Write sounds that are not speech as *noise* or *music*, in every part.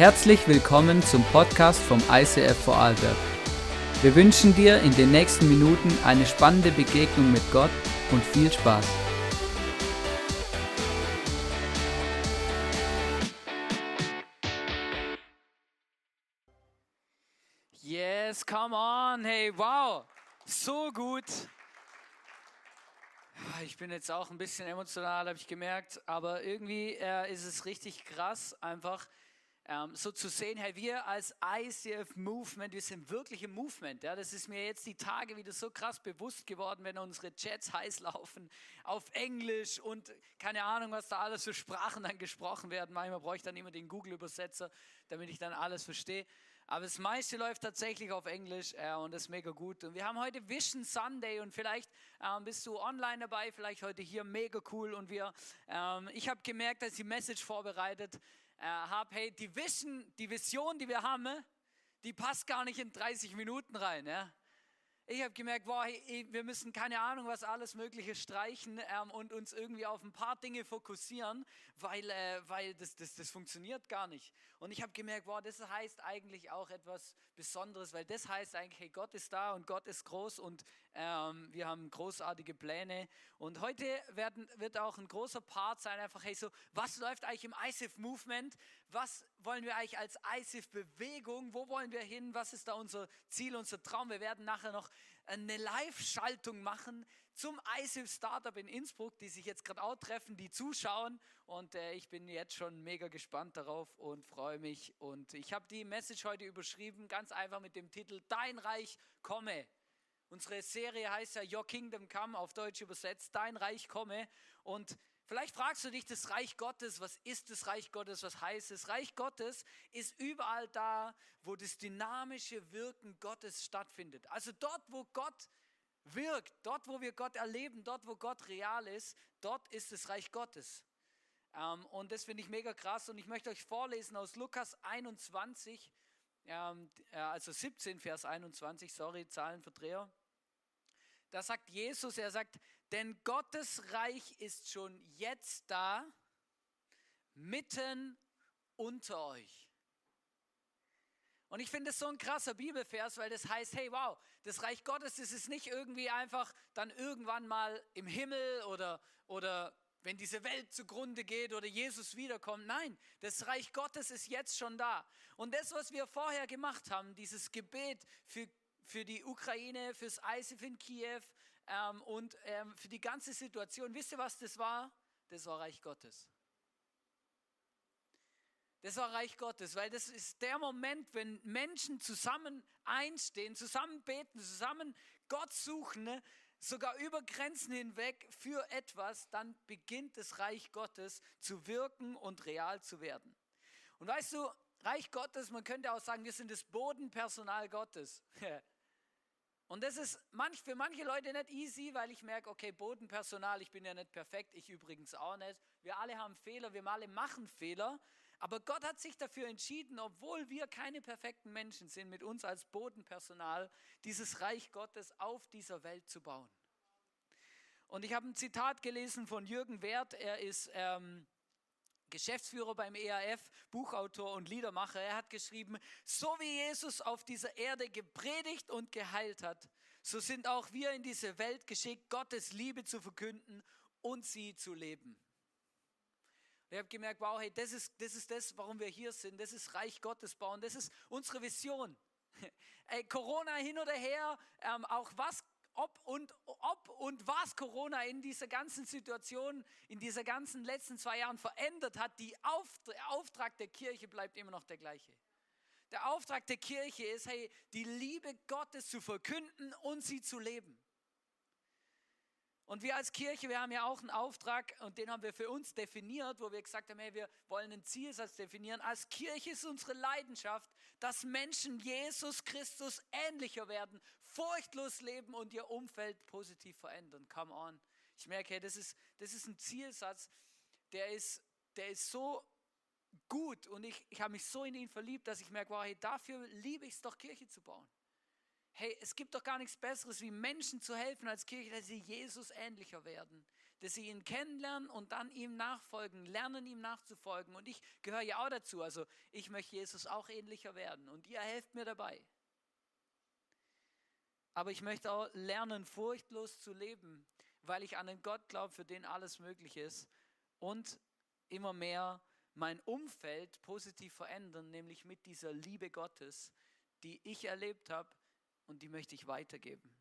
Herzlich willkommen zum Podcast vom ICF Vorarlberg. Wir wünschen dir in den nächsten Minuten eine spannende Begegnung mit Gott und viel Spaß. Yes, come on, hey, wow, so gut. Ich bin jetzt auch ein bisschen emotional, habe ich gemerkt, aber irgendwie äh, ist es richtig krass, einfach ähm, so zu sehen, hey, wir als ICF Movement, wir sind wirklich im Movement. Ja? Das ist mir jetzt die Tage wieder so krass bewusst geworden, wenn unsere Chats heiß laufen auf Englisch und keine Ahnung, was da alles für Sprachen dann gesprochen werden. Manchmal brauche ich dann immer den Google-Übersetzer, damit ich dann alles verstehe. Aber das meiste läuft tatsächlich auf Englisch äh, und das ist mega gut. Und wir haben heute Vision Sunday und vielleicht ähm, bist du online dabei, vielleicht heute hier mega cool. Und wir, ähm, ich habe gemerkt, dass die Message vorbereitet äh, habe, hey, die Vision, die Vision, die wir haben, die passt gar nicht in 30 Minuten rein. Ja? Ich habe gemerkt, wow, hey, wir müssen keine Ahnung, was alles Mögliche streichen ähm, und uns irgendwie auf ein paar Dinge fokussieren, weil, äh, weil das, das, das funktioniert gar nicht. Und ich habe gemerkt, wow, das heißt eigentlich auch etwas Besonderes, weil das heißt eigentlich, hey, Gott ist da und Gott ist groß und ähm, wir haben großartige Pläne. Und heute werden, wird auch ein großer Part sein, einfach, hey, so, was läuft eigentlich im ISIF-Movement? Was wollen wir eigentlich als ISIF-Bewegung? Wo wollen wir hin? Was ist da unser Ziel, unser Traum? Wir werden nachher noch eine Live-Schaltung machen zum ISIF Startup in Innsbruck, die sich jetzt gerade auch treffen, die zuschauen. Und äh, ich bin jetzt schon mega gespannt darauf und freue mich. Und ich habe die Message heute überschrieben, ganz einfach mit dem Titel Dein Reich komme. Unsere Serie heißt ja Your Kingdom Come, auf Deutsch übersetzt, Dein Reich komme. Und Vielleicht fragst du dich, das Reich Gottes, was ist das Reich Gottes, was heißt es? Reich Gottes ist überall da, wo das dynamische Wirken Gottes stattfindet. Also dort, wo Gott wirkt, dort, wo wir Gott erleben, dort, wo Gott real ist, dort ist das Reich Gottes. Ähm, und das finde ich mega krass. Und ich möchte euch vorlesen aus Lukas 21, ähm, äh, also 17, Vers 21, sorry, Zahlenverdreher. Da sagt Jesus, er sagt, denn Gottes Reich ist schon jetzt da, mitten unter euch. Und ich finde es so ein krasser Bibelvers, weil das heißt, hey, wow, das Reich Gottes, das ist nicht irgendwie einfach dann irgendwann mal im Himmel oder, oder wenn diese Welt zugrunde geht oder Jesus wiederkommt. Nein, das Reich Gottes ist jetzt schon da. Und das, was wir vorher gemacht haben, dieses Gebet für, für die Ukraine, fürs ISIF in Kiew, ähm, und ähm, für die ganze Situation, wisst ihr, was das war? Das war Reich Gottes. Das war Reich Gottes, weil das ist der Moment, wenn Menschen zusammen einstehen, zusammen beten, zusammen Gott suchen, ne? sogar über Grenzen hinweg für etwas, dann beginnt das Reich Gottes zu wirken und real zu werden. Und weißt du, Reich Gottes, man könnte auch sagen, wir sind das Bodenpersonal Gottes. *laughs* Und das ist für manche Leute nicht easy, weil ich merke, okay, Bodenpersonal, ich bin ja nicht perfekt, ich übrigens auch nicht. Wir alle haben Fehler, wir alle machen Fehler. Aber Gott hat sich dafür entschieden, obwohl wir keine perfekten Menschen sind, mit uns als Bodenpersonal dieses Reich Gottes auf dieser Welt zu bauen. Und ich habe ein Zitat gelesen von Jürgen Wert, er ist ähm, Geschäftsführer beim EAF, Buchautor und Liedermacher, er hat geschrieben, so wie Jesus auf dieser Erde gepredigt und geheilt hat, so sind auch wir in diese Welt geschickt, Gottes Liebe zu verkünden und sie zu leben. Ich habe gemerkt, wow, hey, das ist, das ist das, warum wir hier sind. Das ist Reich Gottes bauen. Das ist unsere Vision. *laughs* Ey, Corona hin oder her, ähm, auch was ob und, ob und was Corona in dieser ganzen Situation, in dieser ganzen letzten zwei Jahren verändert hat, die Auf, der Auftrag der Kirche bleibt immer noch der gleiche. Der Auftrag der Kirche ist, hey, die Liebe Gottes zu verkünden und sie zu leben. Und wir als Kirche, wir haben ja auch einen Auftrag und den haben wir für uns definiert, wo wir gesagt haben, hey, wir wollen einen Zielsatz definieren. Als Kirche ist unsere Leidenschaft, dass Menschen Jesus Christus ähnlicher werden, furchtlos leben und ihr Umfeld positiv verändern. Come on. Ich merke, hey, das ist, das ist ein Zielsatz, der ist, der ist so gut und ich, ich habe mich so in ihn verliebt, dass ich merke, wow, hey, dafür liebe ich es doch, Kirche zu bauen. Hey, es gibt doch gar nichts Besseres, wie Menschen zu helfen als Kirche, dass sie Jesus ähnlicher werden, dass sie ihn kennenlernen und dann ihm nachfolgen, lernen ihm nachzufolgen. Und ich gehöre ja auch dazu. Also ich möchte Jesus auch ähnlicher werden und ihr helft mir dabei. Aber ich möchte auch lernen, furchtlos zu leben, weil ich an einen Gott glaube, für den alles möglich ist und immer mehr mein Umfeld positiv verändern, nämlich mit dieser Liebe Gottes, die ich erlebt habe und die möchte ich weitergeben.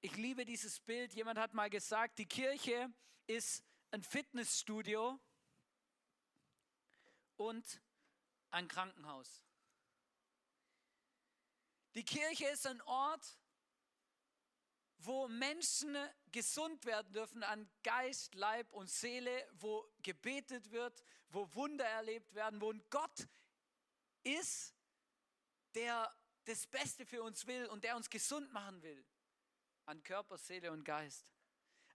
Ich liebe dieses Bild. Jemand hat mal gesagt, die Kirche ist ein Fitnessstudio und ein Krankenhaus. Die Kirche ist ein Ort, wo Menschen gesund werden dürfen an Geist, Leib und Seele, wo gebetet wird, wo Wunder erlebt werden, wo ein Gott ist, der das Beste für uns will und der uns gesund machen will an Körper, Seele und Geist.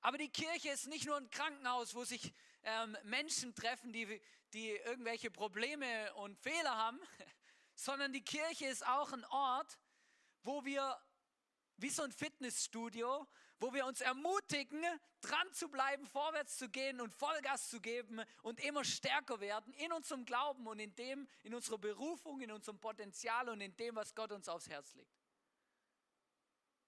Aber die Kirche ist nicht nur ein Krankenhaus, wo sich ähm, Menschen treffen, die, die irgendwelche Probleme und Fehler haben, *laughs* sondern die Kirche ist auch ein Ort, wo wir wie so ein Fitnessstudio, wo wir uns ermutigen, dran zu bleiben, vorwärts zu gehen und Vollgas zu geben und immer stärker werden in unserem Glauben und in dem, in unserer Berufung, in unserem Potenzial und in dem, was Gott uns aufs Herz legt.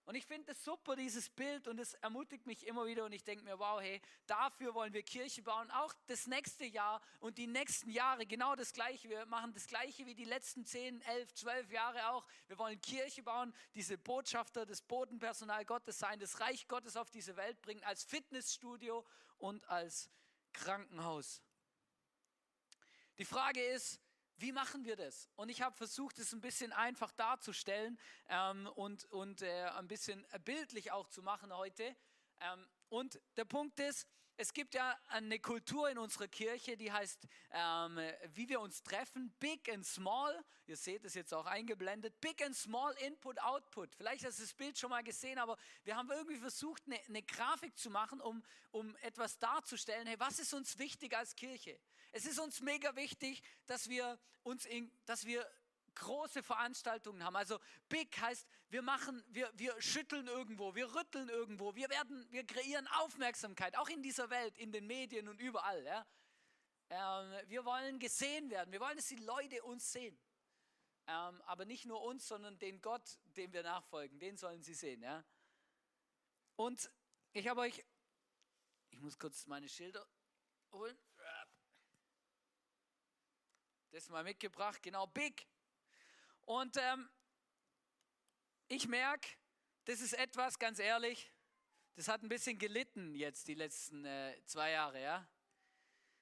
Und ich finde es super, dieses Bild, und es ermutigt mich immer wieder. Und ich denke mir, wow, hey, dafür wollen wir Kirche bauen. Auch das nächste Jahr und die nächsten Jahre genau das Gleiche. Wir machen das Gleiche wie die letzten 10, 11, 12 Jahre auch. Wir wollen Kirche bauen, diese Botschafter, das Bodenpersonal Gottes sein, das Reich Gottes auf diese Welt bringen, als Fitnessstudio und als Krankenhaus. Die Frage ist, wie machen wir das? Und ich habe versucht, es ein bisschen einfach darzustellen ähm, und, und äh, ein bisschen bildlich auch zu machen heute. Ähm, und der Punkt ist, es gibt ja eine Kultur in unserer Kirche, die heißt, ähm, wie wir uns treffen, Big and Small. Ihr seht es jetzt auch eingeblendet. Big and Small Input Output. Vielleicht hast du das Bild schon mal gesehen, aber wir haben irgendwie versucht, eine, eine Grafik zu machen, um, um etwas darzustellen. Hey, was ist uns wichtig als Kirche? Es ist uns mega wichtig, dass wir uns in, dass wir große Veranstaltungen haben. Also big heißt, wir machen, wir, wir schütteln irgendwo, wir rütteln irgendwo, wir werden, wir kreieren Aufmerksamkeit, auch in dieser Welt, in den Medien und überall. Ja. Ähm, wir wollen gesehen werden, wir wollen, dass die Leute uns sehen. Ähm, aber nicht nur uns, sondern den Gott, dem wir nachfolgen, den sollen sie sehen. Ja. Und ich habe euch, ich muss kurz meine Schilder holen das mal mitgebracht, genau, Big. Und ähm, ich merke, das ist etwas, ganz ehrlich, das hat ein bisschen gelitten jetzt die letzten äh, zwei Jahre, ja.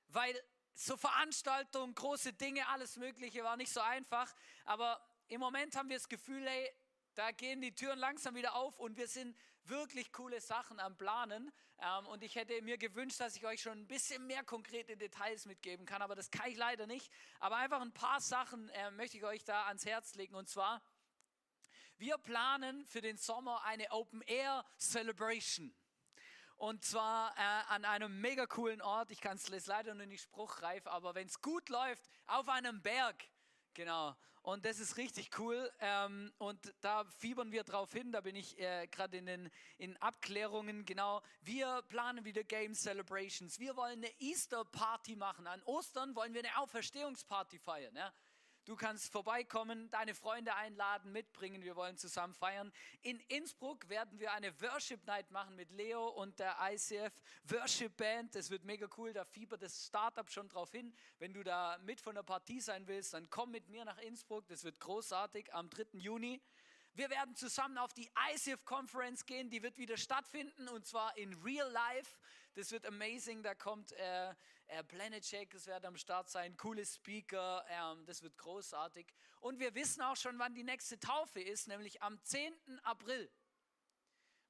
Weil so Veranstaltungen, große Dinge, alles Mögliche war nicht so einfach. Aber im Moment haben wir das Gefühl, ey, da gehen die Türen langsam wieder auf und wir sind wirklich coole Sachen am Planen. Ähm, und ich hätte mir gewünscht, dass ich euch schon ein bisschen mehr konkrete Details mitgeben kann, aber das kann ich leider nicht. Aber einfach ein paar Sachen äh, möchte ich euch da ans Herz legen. Und zwar, wir planen für den Sommer eine Open Air Celebration. Und zwar äh, an einem mega coolen Ort. Ich kann es leider nur nicht spruchreif, aber wenn es gut läuft, auf einem Berg. Genau. Und das ist richtig cool. Ähm, und da fiebern wir drauf hin. Da bin ich äh, gerade in den in Abklärungen. Genau. Wir planen wieder Game Celebrations. Wir wollen eine Easter Party machen. An Ostern wollen wir eine Auferstehungsparty feiern. Ja? Du kannst vorbeikommen, deine Freunde einladen, mitbringen. Wir wollen zusammen feiern. In Innsbruck werden wir eine Worship Night machen mit Leo und der ICF Worship Band. Das wird mega cool. Da fiebert das Startup schon drauf hin. Wenn du da mit von der Partie sein willst, dann komm mit mir nach Innsbruck. Das wird großartig am 3. Juni. Wir werden zusammen auf die ICF Conference gehen, die wird wieder stattfinden und zwar in Real Life. Das wird amazing, da kommt äh, äh, Planet Shake, das wird am Start sein, coole Speaker, ähm, das wird großartig. Und wir wissen auch schon, wann die nächste Taufe ist, nämlich am 10. April,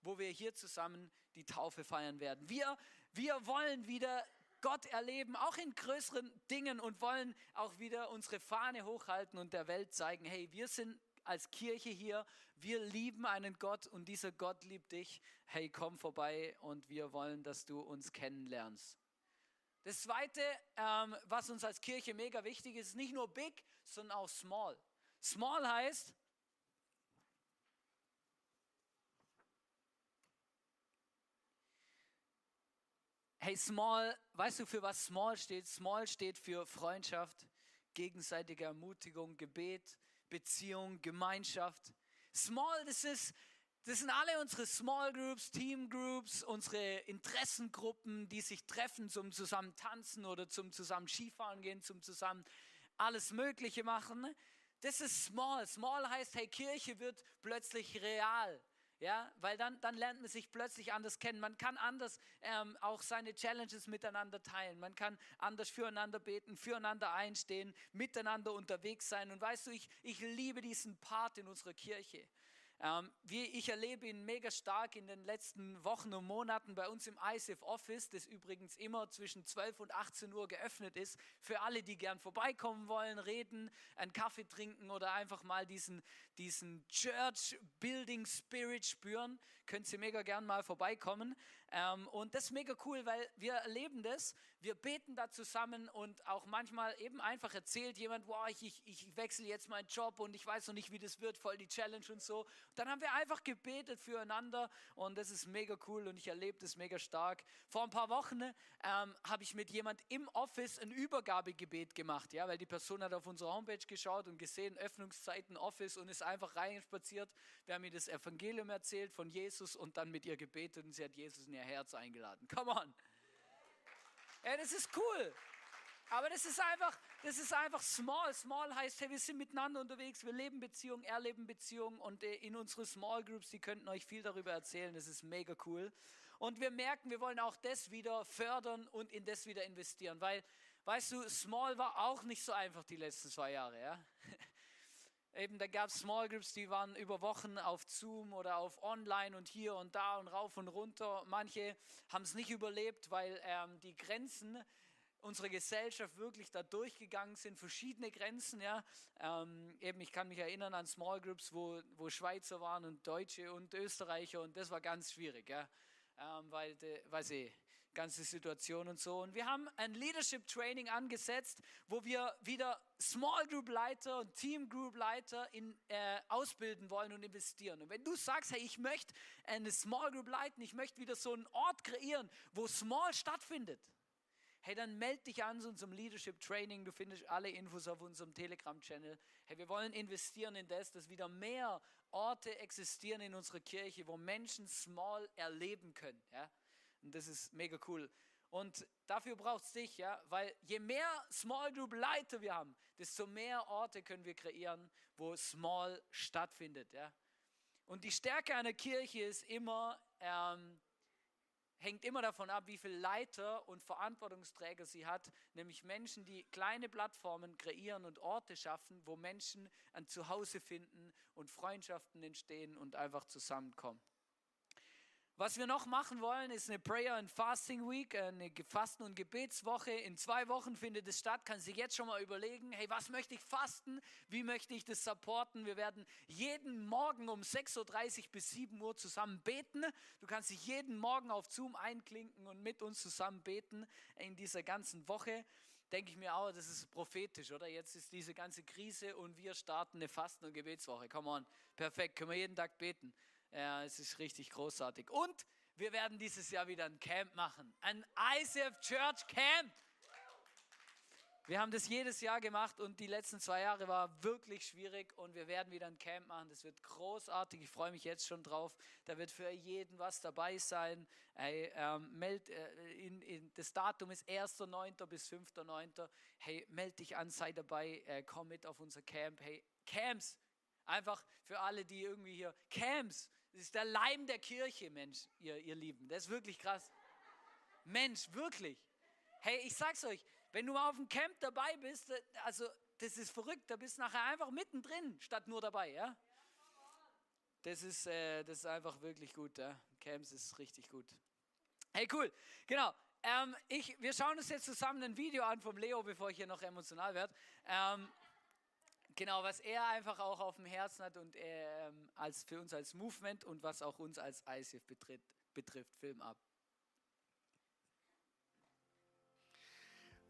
wo wir hier zusammen die Taufe feiern werden. Wir, wir wollen wieder Gott erleben, auch in größeren Dingen und wollen auch wieder unsere Fahne hochhalten und der Welt zeigen, hey, wir sind als Kirche hier, wir lieben einen Gott und dieser Gott liebt dich. Hey, komm vorbei und wir wollen, dass du uns kennenlernst. Das Zweite, ähm, was uns als Kirche mega wichtig ist, ist nicht nur big, sondern auch small. Small heißt, Hey, Small, weißt du, für was Small steht? Small steht für Freundschaft, gegenseitige Ermutigung, Gebet, Beziehung, Gemeinschaft. Small, das ist, das sind alle unsere Small Groups, Team Groups, unsere Interessengruppen, die sich treffen zum zusammen tanzen oder zum zusammen Skifahren gehen, zum zusammen alles Mögliche machen. Das ist Small. Small heißt, hey, Kirche wird plötzlich real. Ja, weil dann, dann lernt man sich plötzlich anders kennen. Man kann anders ähm, auch seine Challenges miteinander teilen. Man kann anders füreinander beten, füreinander einstehen, miteinander unterwegs sein. Und weißt du, ich, ich liebe diesen Part in unserer Kirche. Ähm, wie ich erlebe ihn mega stark in den letzten Wochen und Monaten bei uns im ICF Office, das übrigens immer zwischen 12 und 18 Uhr geöffnet ist, für alle, die gern vorbeikommen wollen, reden, einen Kaffee trinken oder einfach mal diesen, diesen Church Building Spirit spüren, könnt ihr mega gern mal vorbeikommen. Ähm, und das ist mega cool, weil wir erleben das, wir beten da zusammen und auch manchmal eben einfach erzählt jemand, wow, ich, ich, ich wechsle jetzt meinen Job und ich weiß noch nicht, wie das wird, voll die Challenge und so. Dann haben wir einfach gebetet füreinander und das ist mega cool und ich erlebe das mega stark. Vor ein paar Wochen ähm, habe ich mit jemand im Office ein Übergabegebet gemacht, ja, weil die Person hat auf unsere Homepage geschaut und gesehen, Öffnungszeiten Office und ist einfach reinspaziert. Wir haben ihr das Evangelium erzählt von Jesus und dann mit ihr gebetet und sie hat Jesus in ihr Herz eingeladen. Come on. Ja, das ist cool. Aber das ist einfach, das ist einfach small. Small heißt, hey, wir sind miteinander unterwegs, wir leben Beziehungen, erleben Beziehungen und äh, in unsere Small Groups, die könnten euch viel darüber erzählen. Das ist mega cool. Und wir merken, wir wollen auch das wieder fördern und in das wieder investieren, weil, weißt du, Small war auch nicht so einfach die letzten zwei Jahre, ja. *laughs* Eben, da gab es Small Groups, die waren über Wochen auf Zoom oder auf Online und hier und da und rauf und runter. Manche haben es nicht überlebt, weil ähm, die Grenzen unserer Gesellschaft wirklich da durchgegangen sind, verschiedene Grenzen. Ja. Ähm, eben, ich kann mich erinnern an Small Groups, wo, wo Schweizer waren und Deutsche und Österreicher und das war ganz schwierig, ja. Ähm, weil, de, weiß ich, ganze Situation und so. Und wir haben ein Leadership Training angesetzt, wo wir wieder Small Group Leiter und Team Group Leiter in, äh, ausbilden wollen und investieren. Und wenn du sagst, hey, ich möchte eine Small Group leiten, ich möchte wieder so einen Ort kreieren, wo Small stattfindet, hey, dann melde dich an zu unserem Leadership Training. Du findest alle Infos auf unserem Telegram-Channel. Hey, wir wollen investieren in das, dass wieder mehr Orte existieren in unserer Kirche, wo Menschen Small erleben können. Ja? Und das ist mega cool. Und dafür braucht es dich, ja, weil je mehr Small Group Leiter wir haben, desto mehr Orte können wir kreieren, wo Small stattfindet, ja. Und die Stärke einer Kirche ist immer, ähm, hängt immer davon ab, wie viele Leiter und Verantwortungsträger sie hat, nämlich Menschen, die kleine Plattformen kreieren und Orte schaffen, wo Menschen ein Zuhause finden und Freundschaften entstehen und einfach zusammenkommen. Was wir noch machen wollen, ist eine Prayer and Fasting Week, eine Fasten- und Gebetswoche. In zwei Wochen findet es statt. Kannst du jetzt schon mal überlegen, hey, was möchte ich fasten? Wie möchte ich das supporten? Wir werden jeden Morgen um 6.30 Uhr bis 7 Uhr zusammen beten. Du kannst dich jeden Morgen auf Zoom einklinken und mit uns zusammen beten in dieser ganzen Woche. Denke ich mir auch, das ist prophetisch, oder? Jetzt ist diese ganze Krise und wir starten eine Fasten- und Gebetswoche. Come on, perfekt, können wir jeden Tag beten. Ja, es ist richtig großartig. Und wir werden dieses Jahr wieder ein Camp machen. Ein ICF Church Camp. Wir haben das jedes Jahr gemacht und die letzten zwei Jahre war wirklich schwierig und wir werden wieder ein Camp machen. Das wird großartig. Ich freue mich jetzt schon drauf. Da wird für jeden was dabei sein. Hey, ähm, meld, äh, in, in, das Datum ist 1.9. bis 5.9. Hey, meld dich an, sei dabei, äh, komm mit auf unser Camp. Hey, Camps, einfach für alle, die irgendwie hier, Camps, das ist der Leim der Kirche, Mensch, ihr, ihr Lieben. Das ist wirklich krass. Mensch, wirklich. Hey, ich sag's euch, wenn du mal auf dem Camp dabei bist, also das ist verrückt, da bist du nachher einfach mittendrin, statt nur dabei, ja? Das ist, äh, das ist einfach wirklich gut, ja? Camps ist richtig gut. Hey, cool, genau. Ähm, ich, wir schauen uns jetzt zusammen ein Video an vom Leo, bevor ich hier noch emotional werde. Ähm, Genau, was er einfach auch auf dem Herzen hat und ähm, als für uns als Movement und was auch uns als ICF betrifft, betrifft. Film ab.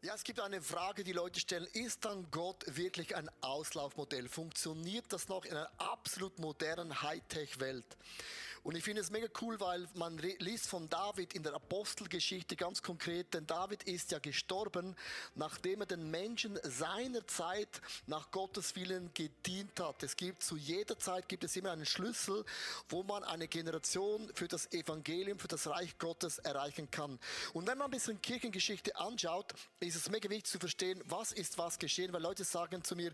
Ja, es gibt eine Frage, die Leute stellen. Ist dann Gott wirklich ein Auslaufmodell? Funktioniert das noch in einer absolut modernen Hightech-Welt? Und ich finde es mega cool, weil man liest von David in der Apostelgeschichte ganz konkret, denn David ist ja gestorben, nachdem er den Menschen seiner Zeit nach Gottes Willen gedient hat. Es gibt zu jeder Zeit gibt es immer einen Schlüssel, wo man eine Generation für das Evangelium, für das Reich Gottes erreichen kann. Und wenn man ein bisschen Kirchengeschichte anschaut, ist es mega wichtig zu verstehen, was ist was geschehen, weil Leute sagen zu mir,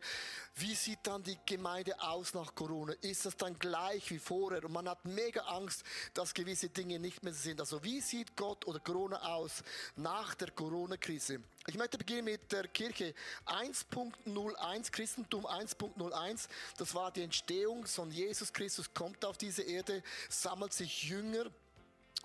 wie sieht dann die Gemeinde aus nach Corona? Ist das dann gleich wie vorher? Und man hat mega mega Angst, dass gewisse Dinge nicht mehr sind. Also wie sieht Gott oder Corona aus nach der Corona-Krise? Ich möchte beginnen mit der Kirche 1.01, Christentum 1.01. Das war die Entstehung von Jesus Christus, kommt auf diese Erde, sammelt sich Jünger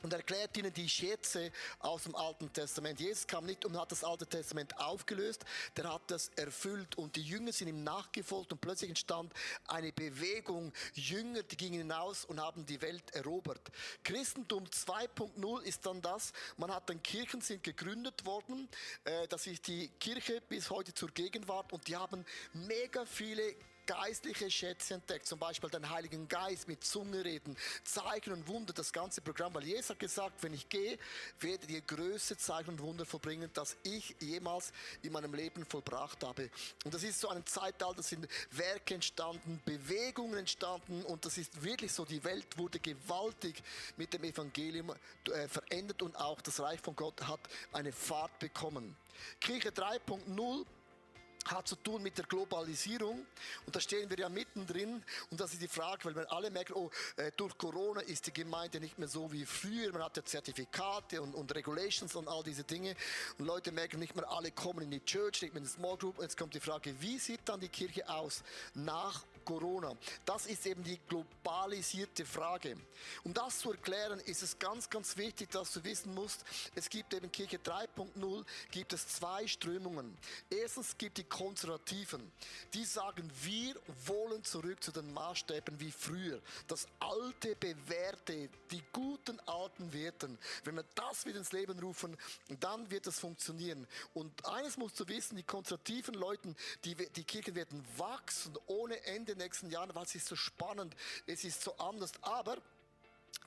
und erklärt ihnen die Schätze aus dem Alten Testament. Jesus kam nicht und hat das Alte Testament aufgelöst, der hat das erfüllt und die Jünger sind ihm nachgefolgt und plötzlich entstand eine Bewegung. Jünger, die gingen hinaus und haben die Welt erobert. Christentum 2.0 ist dann das, man hat dann Kirchen sind gegründet worden, äh, das ist die Kirche bis heute zur Gegenwart und die haben mega viele geistliche Schätze entdeckt, zum Beispiel den Heiligen Geist mit Zunge reden, Zeichen und Wunder, das ganze Programm, weil Jesus hat gesagt, wenn ich gehe, werdet ihr größte Zeichen und Wunder vollbringen, das ich jemals in meinem Leben vollbracht habe. Und das ist so ein Zeitalter, sind Werke entstanden, Bewegungen entstanden und das ist wirklich so, die Welt wurde gewaltig mit dem Evangelium äh, verändert und auch das Reich von Gott hat eine Fahrt bekommen. Kirche 3.0 hat zu tun mit der Globalisierung. Und da stehen wir ja mittendrin. Und das ist die Frage, weil wir alle merken, oh, äh, durch Corona ist die Gemeinde nicht mehr so wie früher, man hat ja Zertifikate und, und Regulations und all diese Dinge. Und Leute merken nicht mehr, alle kommen in die Church, nicht mehr in die Small Group. Und jetzt kommt die Frage, wie sieht dann die Kirche aus nach Corona. Das ist eben die globalisierte Frage. Um das zu erklären, ist es ganz, ganz wichtig, dass du wissen musst, es gibt eben Kirche 3.0, gibt es zwei Strömungen. Erstens gibt die Konservativen, die sagen, wir wollen zurück zu den Maßstäben wie früher. Das alte, bewährte, die guten alten Werten. Wenn wir das wieder ins Leben rufen, dann wird es funktionieren. Und eines musst du wissen, die konservativen Leute, die, die Kirchen werden wachsen ohne Ende den nächsten Jahren, weil es ist so spannend, es ist so anders. Aber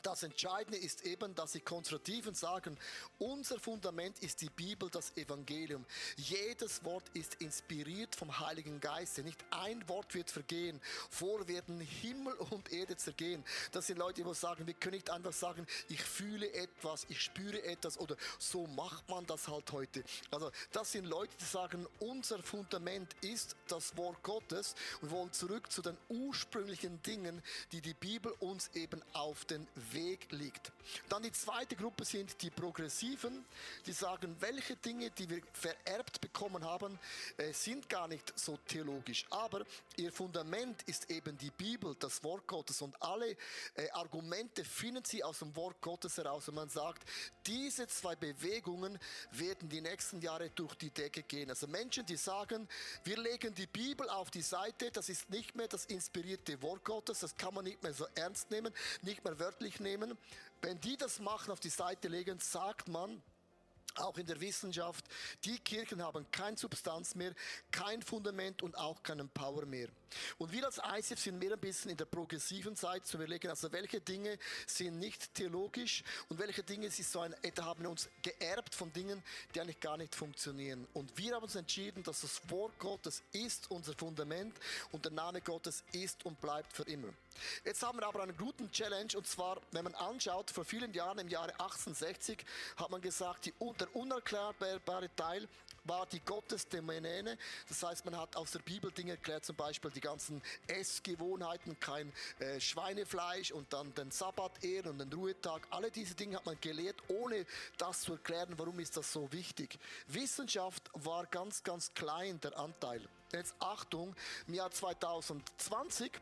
das Entscheidende ist eben, dass die Konservativen sagen, unser Fundament ist die Bibel, das Evangelium. Jedes Wort ist inspiriert vom Heiligen Geist. Nicht ein Wort wird vergehen. Vor werden Himmel und Erde zergehen. Das sind Leute, die sagen, wir können nicht einfach sagen, ich fühle etwas, ich spüre etwas oder so macht man das halt heute. Also das sind Leute, die sagen, unser Fundament ist das Wort Gottes und wollen zurück zu den ursprünglichen Dingen, die die Bibel uns eben auf den Weg liegt. Dann die zweite Gruppe sind die Progressiven, die sagen, welche Dinge, die wir vererbt bekommen haben, äh, sind gar nicht so theologisch. Aber ihr Fundament ist eben die Bibel, das Wort Gottes. Und alle äh, Argumente finden sie aus dem Wort Gottes heraus. Und man sagt, diese zwei Bewegungen werden die nächsten Jahre durch die Decke gehen. Also Menschen, die sagen, wir legen die Bibel auf die Seite, das ist nicht mehr das inspirierte Wort Gottes, das kann man nicht mehr so ernst nehmen, nicht mehr wörtlich wörtlich nehmen. Wenn die das machen, auf die Seite legen, sagt man, auch in der Wissenschaft, die Kirchen haben keine Substanz mehr, kein Fundament und auch keinen Power mehr. Und wir als ICF sind mehr ein bisschen in der progressiven Seite zu überlegen, also welche Dinge sind nicht theologisch und welche Dinge sind so ein, da haben uns geerbt von Dingen, die eigentlich gar nicht funktionieren. Und wir haben uns entschieden, dass das Wort Gottes ist unser Fundament und der Name Gottes ist und bleibt für immer. Jetzt haben wir aber einen guten Challenge und zwar, wenn man anschaut, vor vielen Jahren im Jahre 1860 hat man gesagt, die, der unerklärbare Teil war die Gottesdomäne. Das heißt, man hat aus der Bibel Dinge erklärt, zum Beispiel die ganzen Essgewohnheiten, kein äh, Schweinefleisch und dann den Sabbat ehren und den Ruhetag. Alle diese Dinge hat man gelehrt, ohne das zu erklären, warum ist das so wichtig. Wissenschaft war ganz, ganz klein, der Anteil. Jetzt Achtung, im Jahr 2020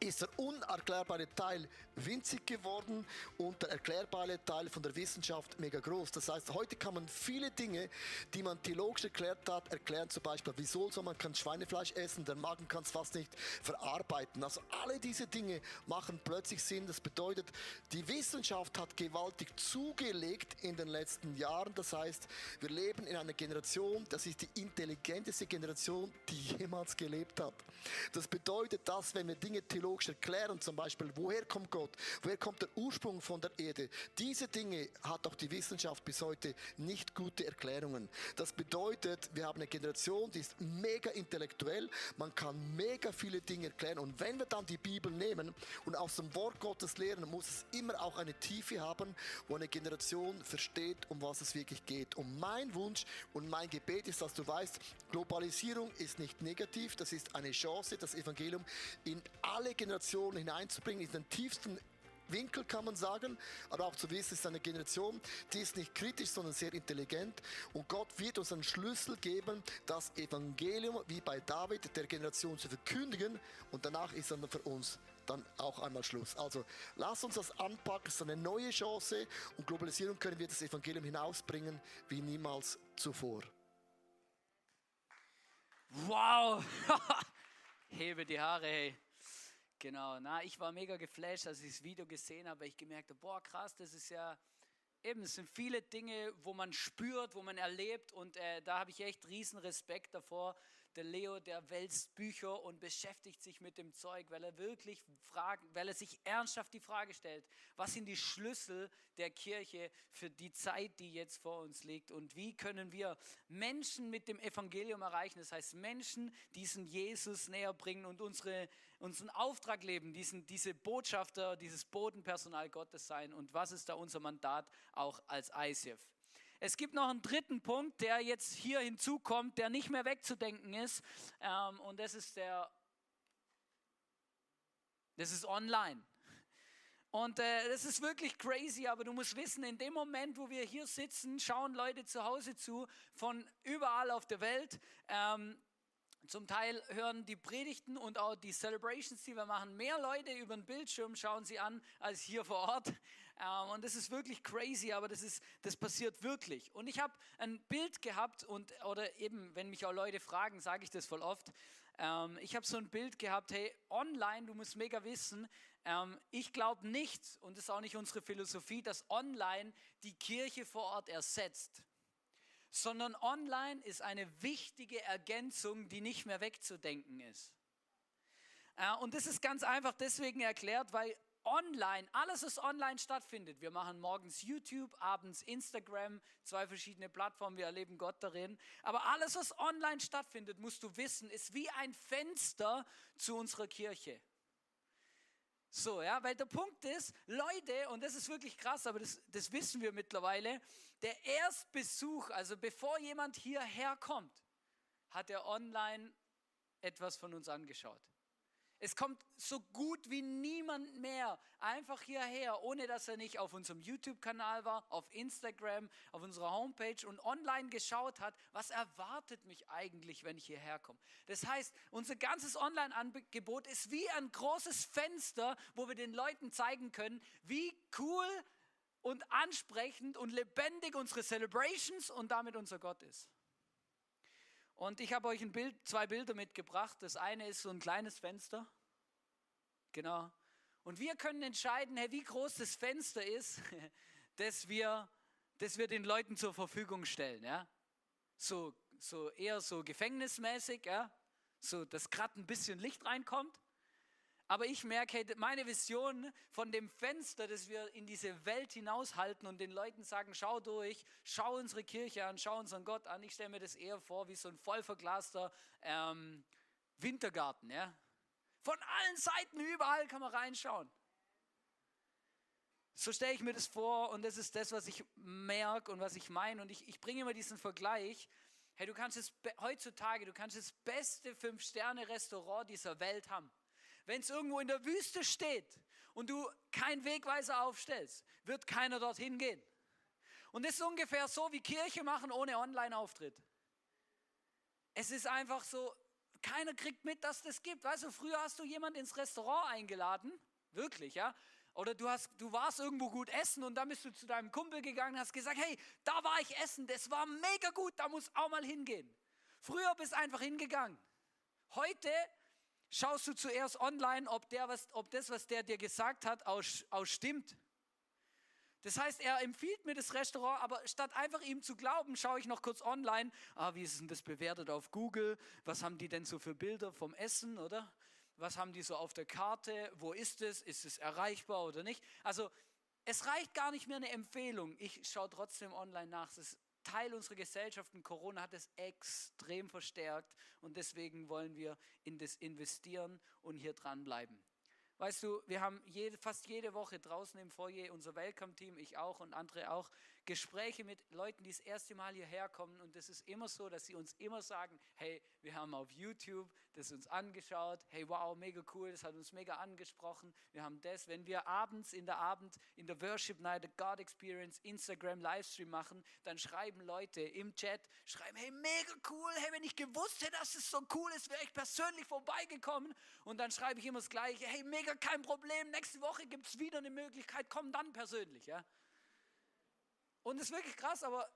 ist der unerklärbare Teil winzig geworden und der erklärbare Teil von der Wissenschaft mega groß. Das heißt, heute kann man viele Dinge, die man theologisch erklärt hat, erklären. Zum Beispiel, wieso soll man kein Schweinefleisch essen? Der Magen kann es fast nicht verarbeiten. Also alle diese Dinge machen plötzlich Sinn. Das bedeutet, die Wissenschaft hat gewaltig zugelegt in den letzten Jahren. Das heißt, wir leben in einer Generation, das ist die intelligenteste Generation, die jemals gelebt hat. Das bedeutet, dass wenn wir Dinge theologisch erklären, zum Beispiel, woher kommt Gott, woher kommt der Ursprung von der Erde. Diese Dinge hat auch die Wissenschaft bis heute nicht gute Erklärungen. Das bedeutet, wir haben eine Generation, die ist mega intellektuell, man kann mega viele Dinge erklären und wenn wir dann die Bibel nehmen und aus dem Wort Gottes lehren, muss es immer auch eine Tiefe haben, wo eine Generation versteht, um was es wirklich geht. Und mein Wunsch und mein Gebet ist, dass du weißt, Globalisierung ist nicht negativ, das ist eine Chance, das Evangelium in alle Generationen hineinzubringen, in den tiefsten Winkel kann man sagen, aber auch zu wissen, ist eine Generation, die ist nicht kritisch, sondern sehr intelligent. Und Gott wird uns einen Schlüssel geben, das Evangelium wie bei David der Generation zu verkündigen. Und danach ist dann für uns dann auch einmal Schluss. Also lass uns das anpacken, es ist eine neue Chance und Globalisierung können wir das Evangelium hinausbringen wie niemals zuvor. Wow! *laughs* Hebe die Haare, hey. Genau, na, ich war mega geflasht, als ich das Video gesehen habe, weil ich gemerkt habe, boah, krass, das ist ja, eben, es sind viele Dinge, wo man spürt, wo man erlebt und äh, da habe ich echt riesen Respekt davor, der Leo, der wälzt Bücher und beschäftigt sich mit dem Zeug, weil er wirklich fragen, weil er sich ernsthaft die Frage stellt, was sind die Schlüssel der Kirche für die Zeit, die jetzt vor uns liegt? Und wie können wir Menschen mit dem Evangelium erreichen, das heißt Menschen diesen Jesus näher bringen und unsere, unseren Auftrag leben, diesen, diese Botschafter, dieses Bodenpersonal Gottes sein. Und was ist da unser Mandat auch als ICF. Es gibt noch einen dritten Punkt, der jetzt hier hinzukommt, der nicht mehr wegzudenken ist. Ähm, und das ist der, das ist online. Und äh, das ist wirklich crazy, aber du musst wissen, in dem Moment, wo wir hier sitzen, schauen Leute zu Hause zu, von überall auf der Welt. Ähm, zum Teil hören die Predigten und auch die Celebrations, die wir machen, mehr Leute über den Bildschirm schauen sie an als hier vor Ort. Ähm, und das ist wirklich crazy, aber das, ist, das passiert wirklich. Und ich habe ein Bild gehabt und, oder eben, wenn mich auch Leute fragen, sage ich das voll oft. Ähm, ich habe so ein Bild gehabt, hey, online, du musst mega wissen, ähm, ich glaube nicht, und das ist auch nicht unsere Philosophie, dass online die Kirche vor Ort ersetzt sondern online ist eine wichtige Ergänzung, die nicht mehr wegzudenken ist. Äh, und das ist ganz einfach deswegen erklärt, weil online, alles was online stattfindet. Wir machen morgens YouTube, abends Instagram, zwei verschiedene Plattformen, wir erleben Gott darin. Aber alles was online stattfindet, musst du wissen, ist wie ein Fenster zu unserer Kirche. So, ja, weil der Punkt ist, Leute, und das ist wirklich krass, aber das, das wissen wir mittlerweile, der Erstbesuch, also bevor jemand hierher kommt, hat er online etwas von uns angeschaut. Es kommt so gut wie niemand mehr einfach hierher, ohne dass er nicht auf unserem YouTube-Kanal war, auf Instagram, auf unserer Homepage und online geschaut hat, was erwartet mich eigentlich, wenn ich hierher komme. Das heißt, unser ganzes Online-Angebot ist wie ein großes Fenster, wo wir den Leuten zeigen können, wie cool und ansprechend und lebendig unsere Celebrations und damit unser Gott ist. Und ich habe euch ein Bild, zwei Bilder mitgebracht. Das eine ist so ein kleines Fenster. Genau. Und wir können entscheiden, hey, wie groß das Fenster ist, *laughs* das wir, das wir den Leuten zur Verfügung stellen. Ja? So, so eher so gefängnismäßig, ja? so dass gerade ein bisschen Licht reinkommt. Aber ich merke, meine Vision von dem Fenster, das wir in diese Welt hinaushalten und den Leuten sagen, schau durch, schau unsere Kirche an, schau unseren Gott an. Ich stelle mir das eher vor wie so ein voll verglaster ähm, Wintergarten. Ja? Von allen Seiten, überall kann man reinschauen. So stelle ich mir das vor und das ist das, was ich merke und was ich meine. Und ich, ich bringe immer diesen Vergleich. Hey, du kannst es heutzutage, du kannst das beste Fünf-Sterne-Restaurant dieser Welt haben. Wenn es irgendwo in der Wüste steht und du keinen Wegweiser aufstellst, wird keiner dorthin gehen. Und das ist ungefähr so wie Kirche machen ohne Online-Auftritt. Es ist einfach so, keiner kriegt mit, dass das gibt. Weißt du, früher hast du jemand ins Restaurant eingeladen, wirklich, ja? Oder du, hast, du warst irgendwo gut essen und dann bist du zu deinem Kumpel gegangen und hast gesagt, hey, da war ich essen, das war mega gut, da muss auch mal hingehen. Früher bist du einfach hingegangen. Heute schaust du zuerst online, ob, der was, ob das, was der dir gesagt hat, auch, auch stimmt. Das heißt, er empfiehlt mir das Restaurant, aber statt einfach ihm zu glauben, schaue ich noch kurz online. Ah, wie ist denn das bewertet auf Google? Was haben die denn so für Bilder vom Essen, oder? was haben die so auf der Karte, wo ist es, ist es erreichbar oder nicht. Also es reicht gar nicht mehr eine Empfehlung. Ich schaue trotzdem online nach. Ist Teil unserer Gesellschaft und Corona hat es extrem verstärkt und deswegen wollen wir in das investieren und hier dranbleiben. Weißt du, wir haben jede, fast jede Woche draußen im Foyer, unser Welcome-Team, ich auch und andere auch, Gespräche mit Leuten, die das erste Mal hierher kommen. Und es ist immer so, dass sie uns immer sagen, hey, wir haben auf YouTube das uns angeschaut. Hey, wow, mega cool, das hat uns mega angesprochen. Wir haben das. Wenn wir abends in der Abend, in der Worship Night, der God Experience, Instagram Livestream machen, dann schreiben Leute im Chat, schreiben, hey, mega cool. Hey, wenn ich gewusst hätte, dass es so cool ist, wäre ich persönlich vorbeigekommen. Und dann schreibe ich immer das Gleiche. Hey, mega kein Problem. Nächste Woche gibt es wieder eine Möglichkeit. Komm dann persönlich, ja. Und es ist wirklich krass, aber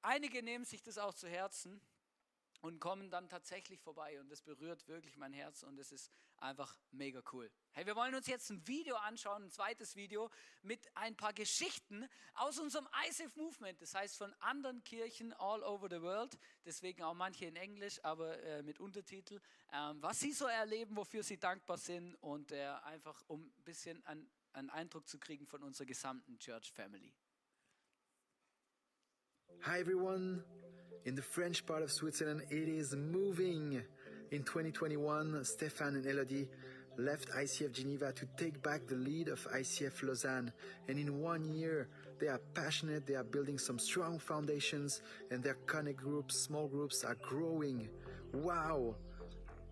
einige nehmen sich das auch zu Herzen und kommen dann tatsächlich vorbei und das berührt wirklich mein Herz und es ist einfach mega cool. Hey, wir wollen uns jetzt ein Video anschauen, ein zweites Video mit ein paar Geschichten aus unserem ISAF Movement, das heißt von anderen Kirchen all over the world, deswegen auch manche in Englisch, aber äh, mit Untertitel, ähm, was sie so erleben, wofür sie dankbar sind und äh, einfach um ein bisschen einen Eindruck zu kriegen von unserer gesamten Church Family. Hi everyone! In the French part of Switzerland, it is moving. In 2021, Stefan and Elodie left ICF Geneva to take back the lead of ICF Lausanne. And in one year, they are passionate, they are building some strong foundations, and their connect groups, small groups are growing. Wow!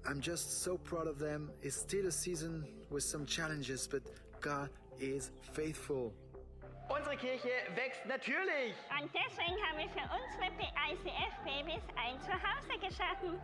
I'm just so proud of them. It's still a season with some challenges, but God is faithful. Unsere Kirche wächst natürlich. Und deswegen haben wir für unsere ICF-Babys ein Zuhause geschaffen.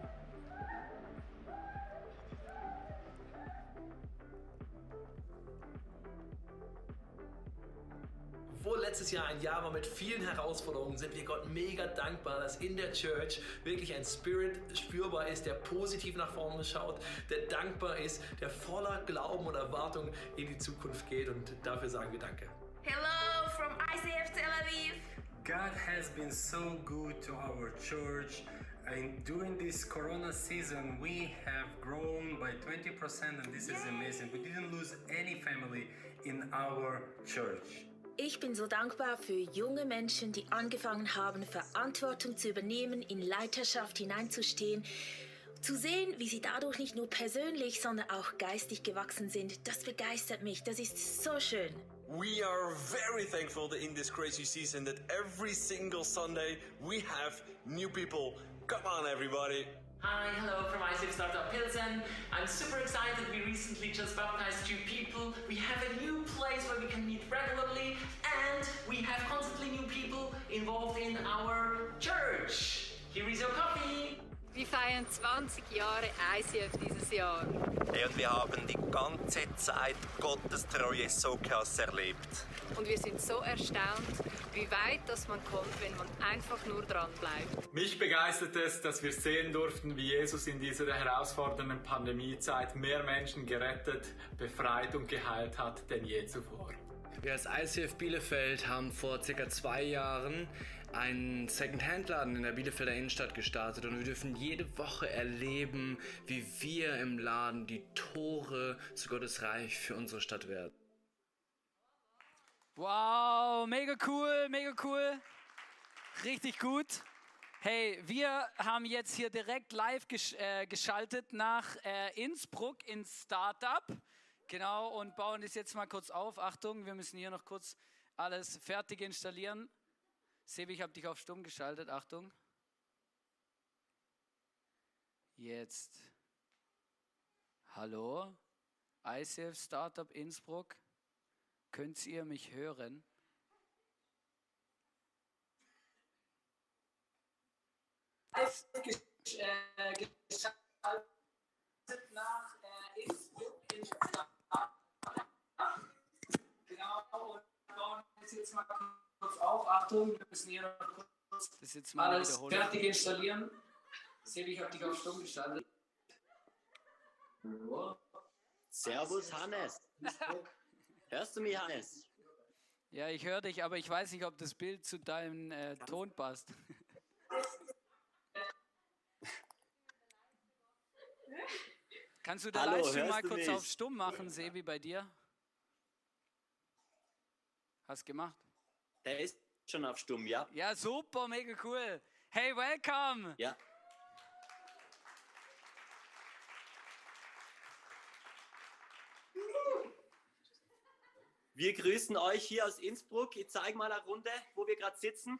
Obwohl letztes Jahr ein Jahr war mit vielen Herausforderungen, sind wir Gott mega dankbar, dass in der Church wirklich ein Spirit spürbar ist, der positiv nach vorne schaut, der dankbar ist, der voller Glauben und Erwartung in die Zukunft geht und dafür sagen wir Danke. Hello from ICF Tel Aviv. God has been so good to our church. And during this Corona season, we have grown by 20%, and this is amazing. We didn't lose any family in our church. Ich bin so dankbar für junge Menschen, die angefangen haben, Verantwortung zu übernehmen, in Leiterschaft hineinzustehen. Zu sehen, wie sie dadurch nicht nur persönlich, sondern auch geistig gewachsen sind, das begeistert mich. Das ist so schön. We are very thankful that in this crazy season that every single Sunday we have new people. Come on, everybody. Hi, hello from ICF Startup Pilsen. I'm super excited. We recently just baptized two people. We have a new place where we can meet regularly, and we have constantly new people involved in our church. Here is your coffee. Wir feiern 20 Jahre ICF dieses Jahr. Hey, und wir haben die ganze Zeit Gottes Treue so krass erlebt. Und wir sind so erstaunt, wie weit das man kommt, wenn man einfach nur dran bleibt. Mich begeistert es, dass wir sehen durften, wie Jesus in dieser herausfordernden Pandemiezeit mehr Menschen gerettet, befreit und geheilt hat denn je zuvor. Wir als ICF Bielefeld haben vor circa zwei Jahren einen Second-Hand-Laden in der Bielefelder Innenstadt gestartet und wir dürfen jede Woche erleben, wie wir im Laden die Tore zu Gottes Reich für unsere Stadt werden. Wow, mega cool, mega cool. Richtig gut. Hey, wir haben jetzt hier direkt live gesch äh, geschaltet nach äh, Innsbruck ins Startup. Genau, und bauen das jetzt mal kurz auf. Achtung, wir müssen hier noch kurz alles fertig installieren. Sebi, ich habe dich auf stumm geschaltet. Achtung. Jetzt. Hallo? ICF Startup Innsbruck. Könnt ihr mich hören? Äh, nach äh, Innsbruck in Genau, und bauen jetzt mal kurz auf. Achtung, wir müssen hier noch kurz das jetzt mal alles fertig installieren. Sebi, ich habe dich auf Stumm geschaltet. Servus Hannes. *laughs* Hörst du mich, Hannes? Ja, ich höre dich, aber ich weiß nicht, ob das Bild zu deinem äh, Ton passt. *laughs* Kannst du den Hallo, Livestream mal kurz mich? auf stumm machen, Sebi, bei dir? Hast gemacht? Der ist schon auf Stumm, ja? Ja, super, mega cool. Hey, welcome! Ja. Wir grüßen euch hier aus Innsbruck. Ich zeige mal eine Runde, wo wir gerade sitzen.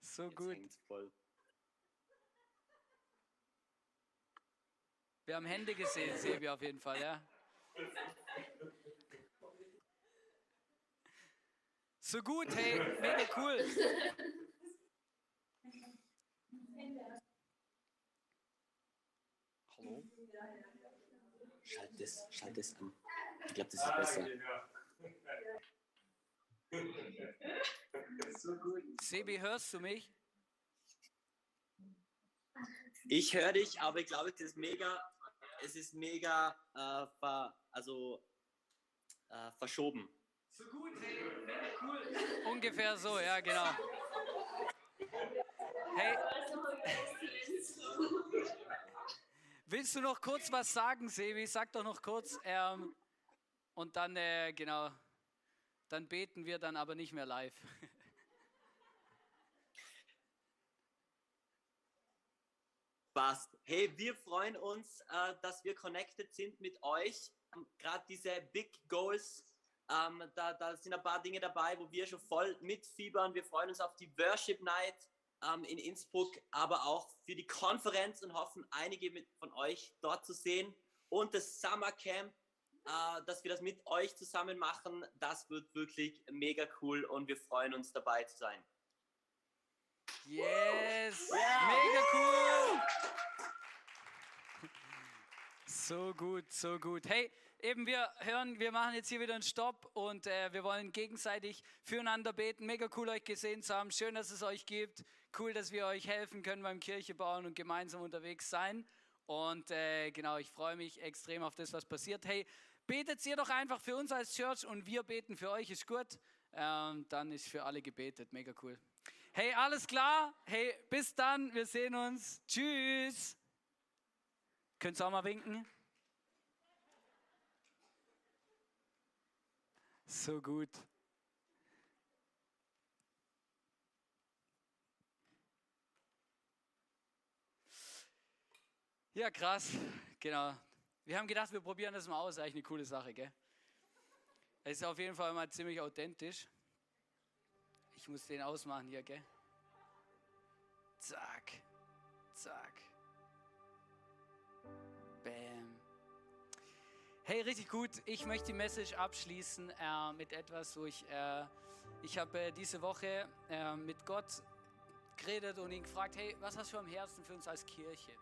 So Jetzt gut. hängt's voll. Wir haben Hände gesehen, Sebi, auf jeden Fall, ja. So gut, hey, mega cool. Hallo? Schalt das, schalt das an. Ich glaube, das ist besser. Sebi, hörst du mich? Ich höre dich, aber ich glaube, es ist mega, es ist mega, äh, ver, also äh, verschoben. So gut, hey, cool. Ungefähr so, ja, genau. Hey, willst du noch kurz was sagen, Sebi? Sag doch noch kurz. Ähm, und dann, äh, genau, dann beten wir dann aber nicht mehr live. Passt. Hey, wir freuen uns, äh, dass wir connected sind mit euch. Ähm, Gerade diese Big Goals, ähm, da, da sind ein paar Dinge dabei, wo wir schon voll mitfiebern. Wir freuen uns auf die Worship Night ähm, in Innsbruck, aber auch für die Konferenz und hoffen, einige mit, von euch dort zu sehen. Und das Summer Camp, äh, dass wir das mit euch zusammen machen, das wird wirklich mega cool und wir freuen uns dabei zu sein. Yes! Mega cool! So gut, so gut. Hey, eben wir hören, wir machen jetzt hier wieder einen Stopp und äh, wir wollen gegenseitig füreinander beten. Mega cool, euch gesehen zu haben. Schön, dass es euch gibt. Cool, dass wir euch helfen können beim Kirche bauen und gemeinsam unterwegs sein. Und äh, genau, ich freue mich extrem auf das, was passiert. Hey, betet ihr doch einfach für uns als Church und wir beten für euch, ist gut. Ähm, dann ist für alle gebetet. Mega cool. Hey, alles klar? Hey, bis dann. Wir sehen uns. Tschüss. Könnt ihr auch mal winken? So gut. Ja, krass. Genau. Wir haben gedacht, wir probieren das mal aus. Eigentlich eine coole Sache, gell? Es ist auf jeden Fall mal ziemlich authentisch. Ich muss den ausmachen hier, gell? Zack. Zack. Bam. Hey, richtig gut. Ich möchte die Message abschließen äh, mit etwas, wo ich, äh, ich habe äh, diese Woche äh, mit Gott geredet und ihn gefragt, hey, was hast du am Herzen für uns als Kirche?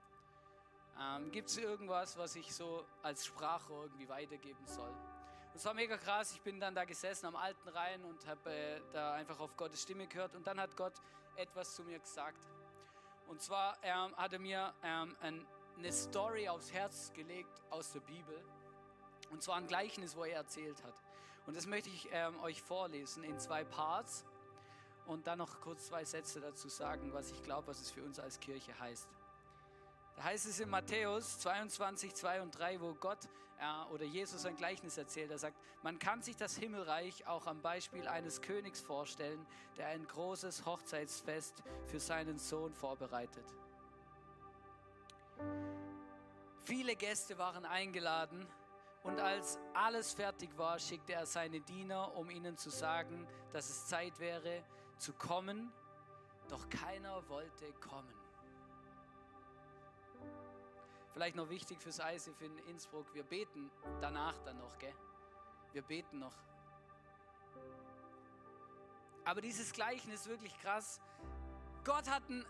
Ähm, Gibt es irgendwas, was ich so als Sprachrohr irgendwie weitergeben soll? Es war mega krass. Ich bin dann da gesessen am alten Rhein und habe äh, da einfach auf Gottes Stimme gehört. Und dann hat Gott etwas zu mir gesagt. Und zwar ähm, hat er mir ähm, ein, eine Story aufs Herz gelegt aus der Bibel. Und zwar ein Gleichnis, wo er erzählt hat. Und das möchte ich ähm, euch vorlesen in zwei Parts und dann noch kurz zwei Sätze dazu sagen, was ich glaube, was es für uns als Kirche heißt. Da heißt es in Matthäus 22, 2 und 3, wo Gott äh, oder Jesus ein Gleichnis erzählt. Er sagt, man kann sich das Himmelreich auch am Beispiel eines Königs vorstellen, der ein großes Hochzeitsfest für seinen Sohn vorbereitet. Viele Gäste waren eingeladen und als alles fertig war, schickte er seine Diener, um ihnen zu sagen, dass es Zeit wäre zu kommen, doch keiner wollte kommen. Vielleicht noch wichtig fürs ISIF in Innsbruck, wir beten danach dann noch, gell? Wir beten noch. Aber dieses Gleichnis ist wirklich krass. Gott hat ein,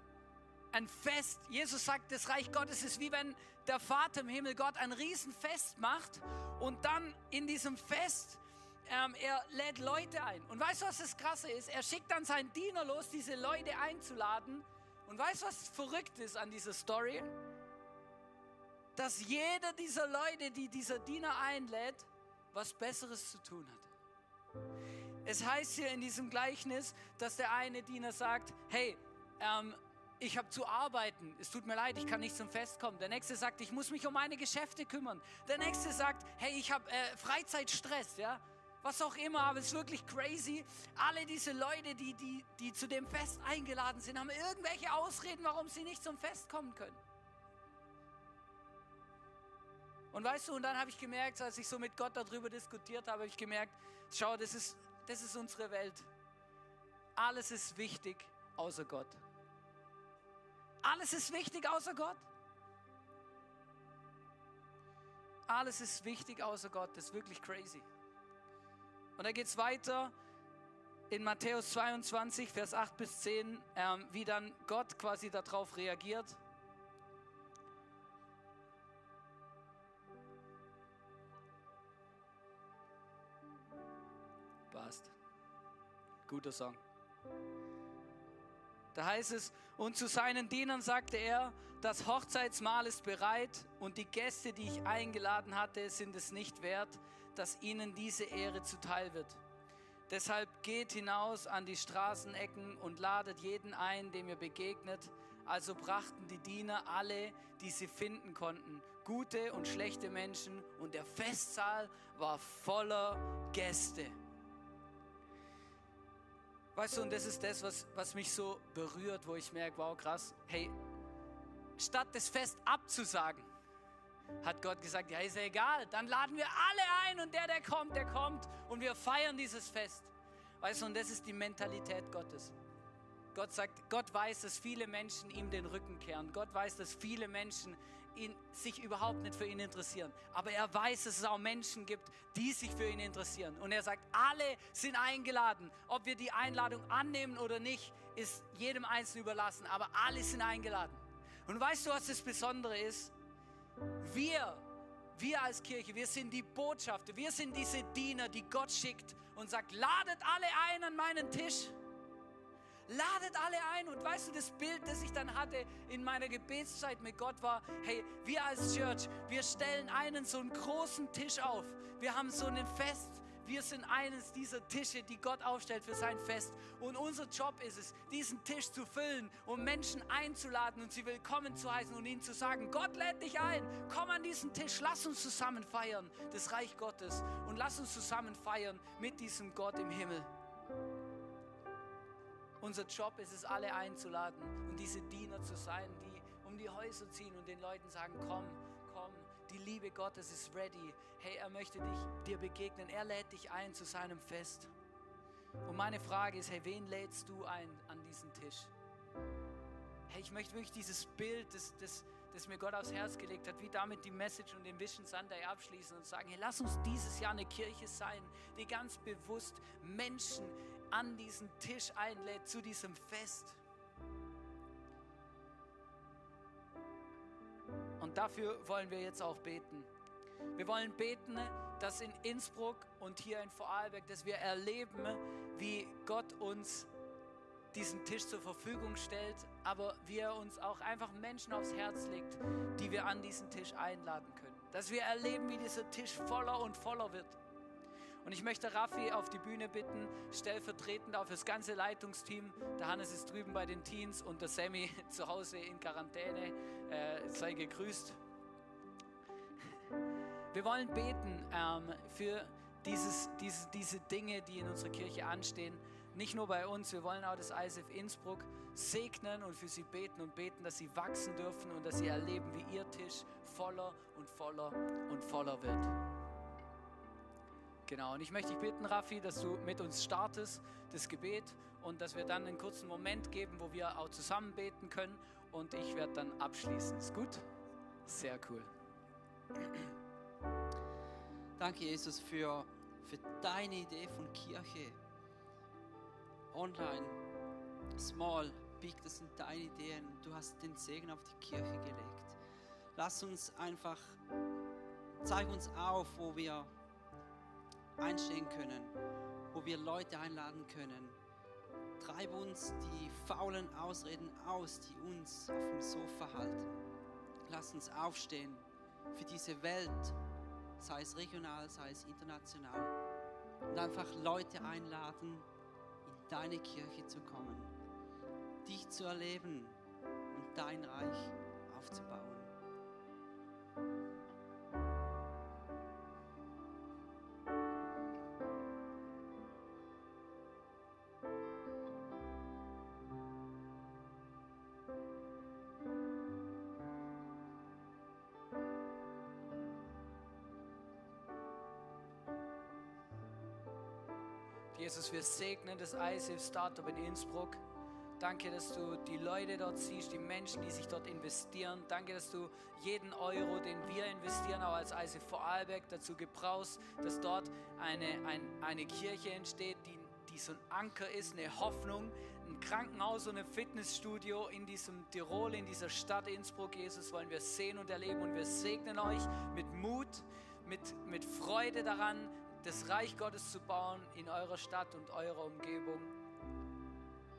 ein Fest. Jesus sagt, das Reich Gottes ist wie wenn der Vater im Himmel Gott ein Riesenfest macht und dann in diesem Fest ähm, er lädt Leute ein. Und weißt du, was das Krasse ist? Er schickt dann seinen Diener los, diese Leute einzuladen. Und weißt du, was verrückt ist an dieser Story? Dass jeder dieser Leute, die dieser Diener einlädt, was Besseres zu tun hat. Es heißt hier in diesem Gleichnis, dass der eine Diener sagt, hey, ähm, ich habe zu arbeiten, es tut mir leid, ich kann nicht zum Fest kommen. Der nächste sagt, ich muss mich um meine Geschäfte kümmern. Der nächste sagt, hey, ich habe äh, Freizeitstress, ja, was auch immer, aber es ist wirklich crazy. Alle diese Leute, die, die, die zu dem Fest eingeladen sind, haben irgendwelche Ausreden, warum sie nicht zum Fest kommen können. Und weißt du, und dann habe ich gemerkt, als ich so mit Gott darüber diskutiert habe, habe ich gemerkt, schau, das ist, das ist unsere Welt. Alles ist wichtig außer Gott. Alles ist wichtig außer Gott. Alles ist wichtig außer Gott. Das ist wirklich crazy. Und da geht es weiter in Matthäus 22, Vers 8 bis 10, ähm, wie dann Gott quasi darauf reagiert. Guter Song. Da heißt es, und zu seinen Dienern sagte er, das Hochzeitsmahl ist bereit und die Gäste, die ich eingeladen hatte, sind es nicht wert, dass ihnen diese Ehre zuteil wird. Deshalb geht hinaus an die Straßenecken und ladet jeden ein, dem ihr begegnet. Also brachten die Diener alle, die sie finden konnten, gute und schlechte Menschen, und der Festsaal war voller Gäste. Weißt du, und das ist das, was, was mich so berührt, wo ich merke, wow, krass, hey, statt das Fest abzusagen, hat Gott gesagt, ja, ist ja egal, dann laden wir alle ein und der, der kommt, der kommt und wir feiern dieses Fest. Weißt du, und das ist die Mentalität Gottes. Gott sagt, Gott weiß, dass viele Menschen ihm den Rücken kehren. Gott weiß, dass viele Menschen ihn, sich überhaupt nicht für ihn interessieren. Aber er weiß, dass es auch Menschen gibt, die sich für ihn interessieren. Und er sagt, alle sind eingeladen. Ob wir die Einladung annehmen oder nicht, ist jedem Einzelnen überlassen. Aber alle sind eingeladen. Und weißt du, was das Besondere ist? Wir, wir als Kirche, wir sind die Botschafter. Wir sind diese Diener, die Gott schickt und sagt, ladet alle ein an meinen Tisch. Ladet alle ein. Und weißt du, das Bild, das ich dann hatte in meiner Gebetszeit mit Gott war, hey, wir als Church, wir stellen einen so einen großen Tisch auf. Wir haben so ein Fest. Wir sind eines dieser Tische, die Gott aufstellt für sein Fest. Und unser Job ist es, diesen Tisch zu füllen, um Menschen einzuladen und sie willkommen zu heißen und ihnen zu sagen, Gott lädt dich ein, komm an diesen Tisch, lass uns zusammen feiern, das Reich Gottes. Und lass uns zusammen feiern mit diesem Gott im Himmel. Unser Job ist es, alle einzuladen und diese Diener zu sein, die um die Häuser ziehen und den Leuten sagen, komm, komm, die Liebe Gottes ist ready. Hey, er möchte dich, dir begegnen. Er lädt dich ein zu seinem Fest. Und meine Frage ist, hey, wen lädst du ein an diesen Tisch? Hey, ich möchte wirklich dieses Bild, das, das, das mir Gott aufs Herz gelegt hat, wie damit die Message und den Vision Sunday abschließen und sagen, hey, lass uns dieses Jahr eine Kirche sein, die ganz bewusst Menschen an diesen Tisch einlädt, zu diesem Fest. Und dafür wollen wir jetzt auch beten. Wir wollen beten, dass in Innsbruck und hier in Vorarlberg, dass wir erleben, wie Gott uns diesen Tisch zur Verfügung stellt, aber wie er uns auch einfach Menschen aufs Herz legt, die wir an diesen Tisch einladen können. Dass wir erleben, wie dieser Tisch voller und voller wird. Und ich möchte Raffi auf die Bühne bitten, stellvertretend auch fürs ganze Leitungsteam. Der Hannes ist drüben bei den Teens und der Sammy *laughs* zu Hause in Quarantäne. Äh, sei gegrüßt. Wir wollen beten ähm, für dieses, diese, diese Dinge, die in unserer Kirche anstehen. Nicht nur bei uns, wir wollen auch das ISF Innsbruck segnen und für sie beten und beten, dass sie wachsen dürfen und dass sie erleben, wie ihr Tisch voller und voller und voller wird. Genau, und ich möchte dich bitten, Raffi, dass du mit uns startest, das Gebet, und dass wir dann einen kurzen Moment geben, wo wir auch zusammen beten können. Und ich werde dann abschließen. Ist gut? Sehr cool. Danke, Jesus, für, für deine Idee von Kirche. Online, small, big, das sind deine Ideen. Du hast den Segen auf die Kirche gelegt. Lass uns einfach, zeig uns auf, wo wir einstehen können, wo wir Leute einladen können. Treib uns die faulen Ausreden aus, die uns auf dem Sofa halten. Lass uns aufstehen für diese Welt, sei es regional, sei es international. und einfach Leute einladen, in deine Kirche zu kommen, dich zu erleben und dein Reich aufzubauen. Jesus, wir segnen das ISIF Startup in Innsbruck. Danke, dass du die Leute dort siehst, die Menschen, die sich dort investieren. Danke, dass du jeden Euro, den wir investieren, auch als ISIF Vorarlberg, dazu gebrauchst, dass dort eine, ein, eine Kirche entsteht, die, die so ein Anker ist, eine Hoffnung, ein Krankenhaus und ein Fitnessstudio in diesem Tirol, in dieser Stadt Innsbruck, Jesus, wollen wir sehen und erleben. Und wir segnen euch mit Mut, mit, mit Freude daran, das Reich Gottes zu bauen in eurer Stadt und eurer Umgebung.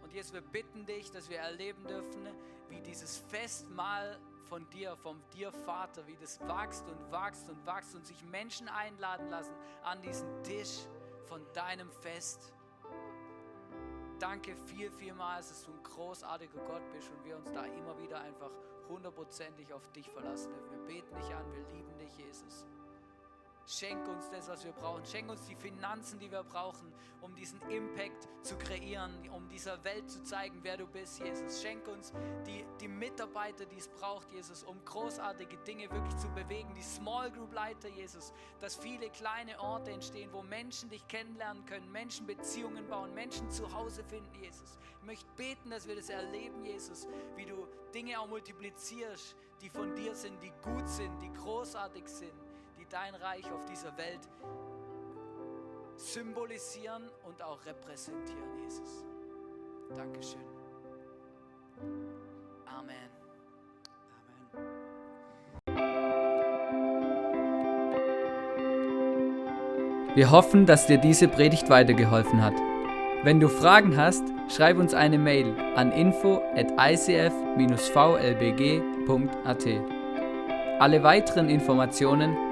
Und jetzt wir bitten dich, dass wir erleben dürfen, wie dieses Festmahl von dir, vom dir Vater, wie das wächst und wächst und wächst und sich Menschen einladen lassen an diesen Tisch von deinem Fest. Danke viel, vielmals, dass du ein großartiger Gott bist und wir uns da immer wieder einfach hundertprozentig auf dich verlassen dürfen. Wir beten dich an, wir lieben dich, Jesus. Schenk uns das, was wir brauchen. Schenk uns die Finanzen, die wir brauchen, um diesen Impact zu kreieren, um dieser Welt zu zeigen, wer du bist, Jesus. Schenk uns die, die Mitarbeiter, die es braucht, Jesus, um großartige Dinge wirklich zu bewegen. Die Small Group Leiter, Jesus, dass viele kleine Orte entstehen, wo Menschen dich kennenlernen können, Menschen Beziehungen bauen, Menschen zu Hause finden, Jesus. Ich möchte beten, dass wir das erleben, Jesus, wie du Dinge auch multiplizierst, die von dir sind, die gut sind, die großartig sind dein Reich auf dieser Welt symbolisieren und auch repräsentieren, Jesus. Dankeschön. Amen. Wir hoffen, dass dir diese Predigt weitergeholfen hat. Wenn du Fragen hast, schreib uns eine Mail an info at icf-vlbg.at. Alle weiteren Informationen